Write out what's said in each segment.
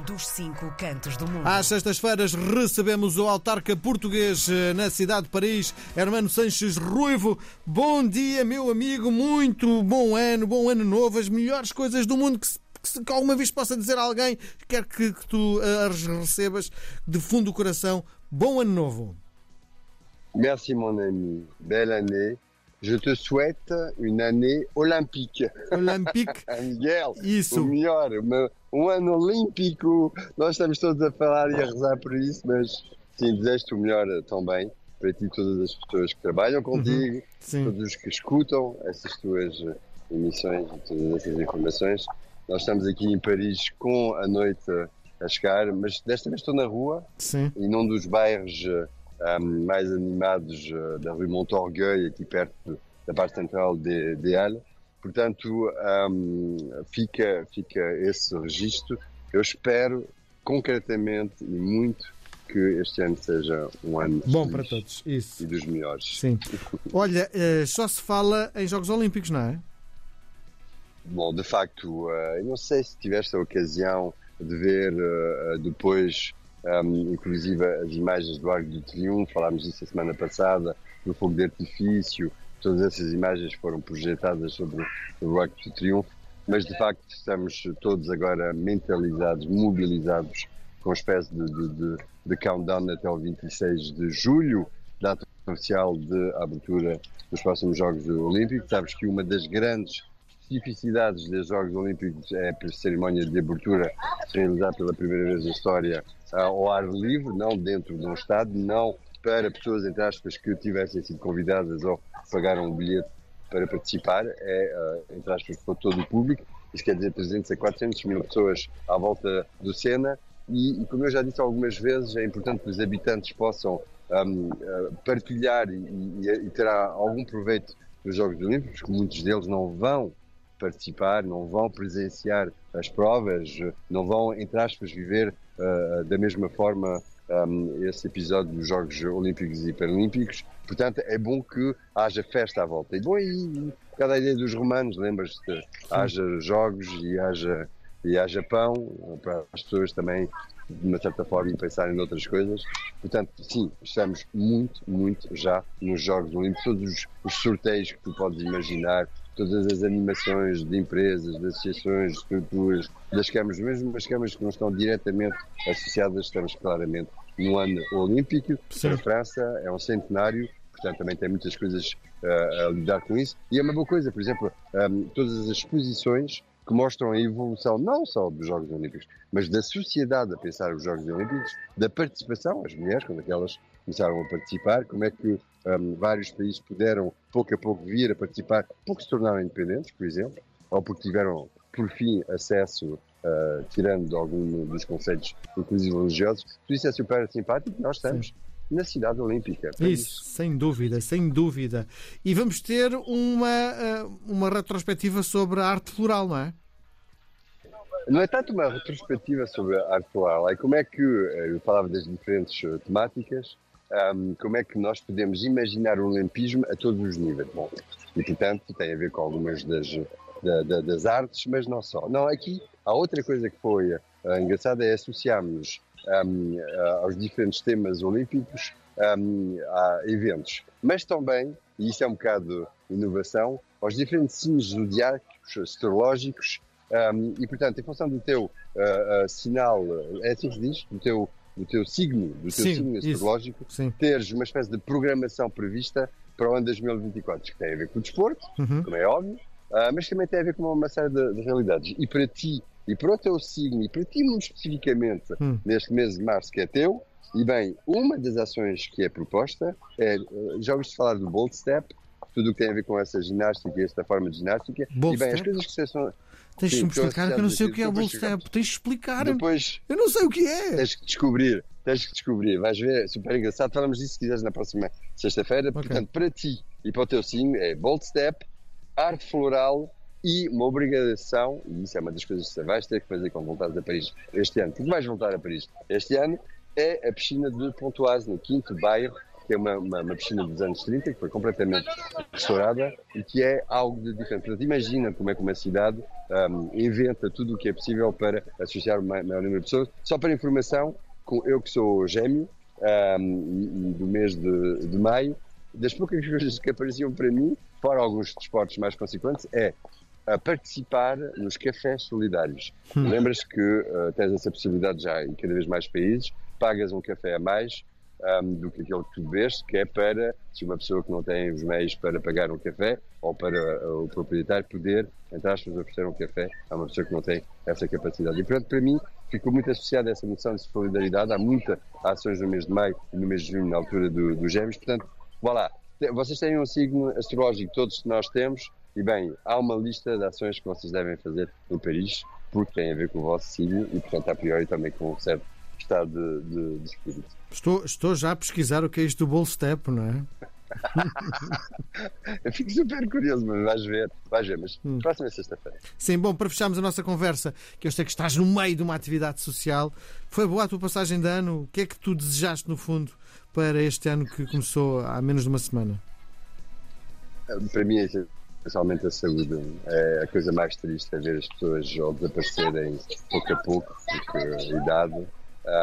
dos cinco cantos do mundo. Às sextas-feiras recebemos o autarca português eh, na cidade de Paris, Hermano Sanches Ruivo. Bom dia, meu amigo, muito bom ano, bom ano novo, as melhores coisas do mundo que se que, que alguma vez possa dizer a alguém, quer que, que tu eh, as recebas de fundo do coração. Bom ano novo. Merci mon ami, belle année. Je te souhaite une année olympique. Olympique. Miguel, Isso. o melhor, um ano olímpico. Nós estamos todos a falar e a rezar por isso, mas sim, desejo-te o melhor eh, também para ti todas as pessoas que trabalham contigo, Sim. todos os que escutam essas tuas eh, emissões e todas essas informações. Nós estamos aqui em Paris com a noite a chegar, mas desta vez estou na rua Sim. e num dos bairros eh, mais animados eh, da rue Montorgueil, aqui perto da parte central de, de Halle. Portanto, fica, fica esse registro. Eu espero concretamente e muito que este ano seja um ano Bom para todos. Isso. e dos melhores. Sim. Olha, eh, só se fala em Jogos Olímpicos, não é? Bom, de facto, eh, eu não sei se tiveste a ocasião de ver depois, um, inclusive, as imagens do Arco do Triunfo, falámos disso a semana passada, do fogo de artifício, todas essas imagens foram projetadas sobre, o Arco do Triunfo, mas de facto estamos todos agora mentalizados, mobilizados, com uma espécie de, de, de, de countdown até o 26 de julho, data oficial de abertura dos próximos Jogos Olímpicos. Sabes que uma das grandes especificidades dos Jogos Olímpicos é a cerimónia de abertura realizada pela primeira vez na história ah, ao ar livre, não dentro de um estádio, não para pessoas, entre aspas, que tivessem sido convidadas ou pagaram um bilhete para participar, é, ah, entre aspas, para todo o público. Isso quer dizer 300 a 400 mil pessoas à volta do Sena. E, e como eu já disse algumas vezes, é importante que os habitantes possam ahm, ah, partilhar e, e, e ter algum proveito dos Jogos Olímpicos, que muitos deles não vão participar, não vão presenciar as provas, não vão, entre aspas, viver uh, da mesma forma um, esse episódio dos Jogos Olímpicos e Paralímpicos. Portanto, é bom que haja festa à volta. E bom, e cada ideia dos romanos, lembras-te, haja jogos e haja, e haja pão, para as pessoas também, de uma certa forma, pensarem noutras coisas. Portanto, sim, estamos muito, muito já nos Jogos Olímpicos, todos os, os sorteios que tu podes imaginar, todas as animações de empresas, de associações, de estruturas, das câmaras, mesmo as câmaras que não estão diretamente associadas, estamos claramente no ano olímpico. Sim. A França é um centenário, portanto também tem muitas coisas uh, a lidar com isso. E é uma boa coisa, por exemplo, um, todas as exposições que mostram a evolução não só dos Jogos Olímpicos, mas da sociedade a pensar os Jogos Olímpicos, da participação, as mulheres, quando aquelas começaram a participar, como é que um, vários países puderam pouco a pouco vir a participar, porque se tornaram independentes, por exemplo, ou porque tiveram, por fim, acesso, uh, tirando algum dos conceitos, inclusive religiosos. Por isso é super simpático, nós estamos Sim. Na cidade olímpica. Paris. Isso, sem dúvida, sem dúvida. E vamos ter uma, eh, uma retrospectiva sobre a arte floral, não é? Não é tanto uma retrospectiva sobre a arte floral, é como é que, eh, eu falava das diferentes eh, temáticas, como é que nós podemos imaginar o olimpismo a todos os níveis. Bom, e portanto tem a ver com algumas das, da- da- das artes, mas não só. Não, aqui há outra coisa que foi engraçada, é associarmos um, a- aos diferentes temas olímpicos um, a eventos, mas também, e isso é um bocado inovação, aos diferentes signos zodiacos, astrológicos, um, e portanto, em função do teu uh, uh, sinal, é assim que se diz? Do teu, do teu signo, do teu Sim, signo isso. astrológico, Sim. teres uma espécie de programação prevista para o ano 2024, que tem a ver com o desporto, Uhum. como é óbvio, ah, mas também tem a ver com uma série de, de realidades. E para ti, e para o teu signo, e para ti muito especificamente, Hum. neste mês de março que é teu, e bem, uma das ações que é proposta é, ah, já ouviste falar do Bold Step, tudo o que tem a ver com essa ginástica, esta forma de ginástica, Bold e bem, as Step? coisas que se são... Tens de me explicar que eu não sei o que é o Bull Step. Tens de explicar. Depois Eu não sei o que é. tens que descobrir, tens que descobrir, vais ver, é super engraçado. Falamos disso se quiseres na próxima sexta-feira. Portanto, para ti e para o teu signo é Bold Step, arte floral e uma obrigação, e isso é uma das coisas que você vais ter que fazer quando voltares a Paris este ano, porque vais voltar a Paris este ano, é a piscina de Pontoise, no quinto bairro que é uma, uma, uma, piscina dos anos 30, que foi completamente restaurada e que é algo de diferente. Portanto, imagina como é que uma cidade um, inventa tudo o que é possível para associar o maior número de pessoas. Só para informação, eu que sou gêmeo um, do mês de, de maio, das poucas coisas que apareciam para mim, fora alguns desportos mais consequentes, é a participar nos cafés solidários. Hum. Lembras que uh, tens essa possibilidade já em cada vez mais países, pagas um café a mais um, do que aquele que tu bebes, que é para, se uma pessoa que não tem os meios para pagar um café, ou para uh, o proprietário poder, entre aspas, oferecer um café a uma pessoa que não tem essa capacidade. E, portanto, para mim, ficou muito associada essa noção de solidariedade. Há muitas ações no mês de maio e no mês de junho, na altura dos do gêmeos. Portanto, vá lá. Vocês têm um signo astrológico, todos nós temos, e bem, há uma lista de ações que vocês devem fazer em Paris, porque tem a ver com o vosso signo e, portanto, a priori também com um certo estado de, de, de espírito. Estou, estou já a pesquisar o que é isto do Bol Step, não é? Eu fico super curioso, mas vais ver, vais ver, mas hum. próxima sexta-feira. Sim, bom, para fecharmos a nossa conversa, que eu sei que estás no meio de uma atividade social, foi boa a tua passagem de ano? O que é que tu desejaste, no fundo, para este ano que começou há menos de uma semana? Para mim é especialmente a saúde. É a coisa mais triste é ver as pessoas ou desaparecerem pouco a pouco, porque a idade,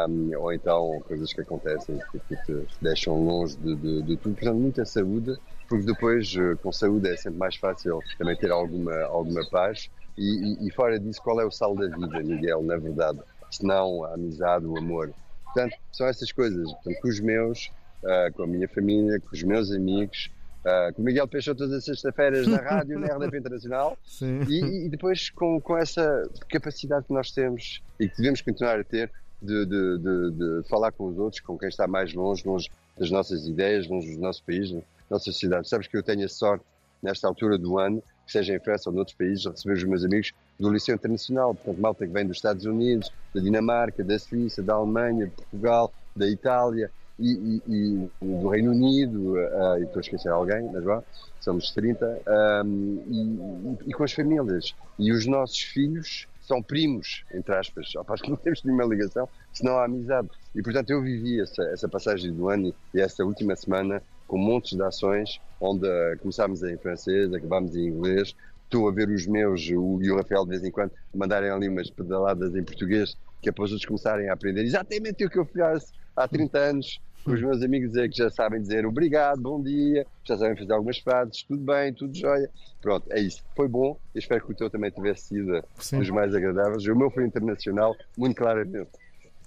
um, ou então coisas que acontecem que, te deixam longe de, de, de tudo. Portanto, muita saúde, porque depois eh, com saúde é sempre mais fácil também ter alguma, alguma paz. E, e, e fora disso, qual é o sal da vida, Miguel, na verdade? Se não a amizade, o amor. Portanto, são essas coisas. Portanto, com os meus, uh, com a minha família, com os meus amigos, Uh, com o Miguel Peixoto todas as sextas-feiras na rádio, na RDP Internacional, e, e, depois com, com essa capacidade que nós temos e que devemos continuar a ter de, de, de, de, falar com os outros, com quem está mais longe, longe das nossas ideias, longe do nosso país, da nossa sociedade. Sabes que eu tenho a sorte, nesta altura do ano, que seja em França ou noutros países, de receber os meus amigos do Liceu Internacional, portanto, malta que vem dos Estados Unidos, da Dinamarca, da Suíça, da Alemanha, de Portugal, da Itália, e, e, e do Reino Unido, uh, e estou a esquecer alguém, mas vá, somos 30, um, e, e, com as famílias. E os nossos filhos são primos, entre aspas, após que não temos nenhuma ligação, senão há amizade. E portanto eu vivi essa, essa passagem do ano e esta última semana com montes de ações, onde uh, começámos em francês, acabámos em inglês, estou a ver os meus, o e o Rafael de vez em quando, mandarem ali umas pedaladas em português, que é para os outros começarem a aprender exatamente o que eu fiz há 30 anos os meus amigos é que já sabem dizer obrigado, bom dia, já sabem fazer algumas frases, tudo bem, tudo jóia. Pronto, é isso. Foi bom. Eu espero que o teu também tivesse sido Sim. dos mais agradáveis. O meu foi internacional, muito claramente.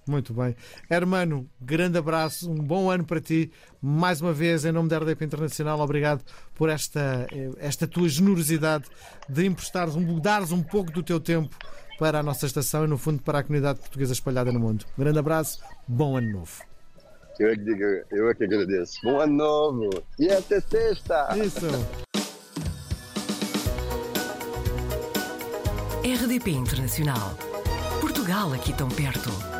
Muito bem. Hermano, grande abraço, um bom ano para ti. Mais uma vez, em nome da RDP Internacional, obrigado por esta, eh, esta tua generosidade de emprestares, um, dares um pouco do teu tempo para a nossa estação e, no fundo, para a comunidade portuguesa espalhada no mundo. Grande abraço, bom ano novo. Eu é que, eu é que agradeço. Bom ano novo e até sexta! Isso! RDP Internacional. Portugal aqui tão perto.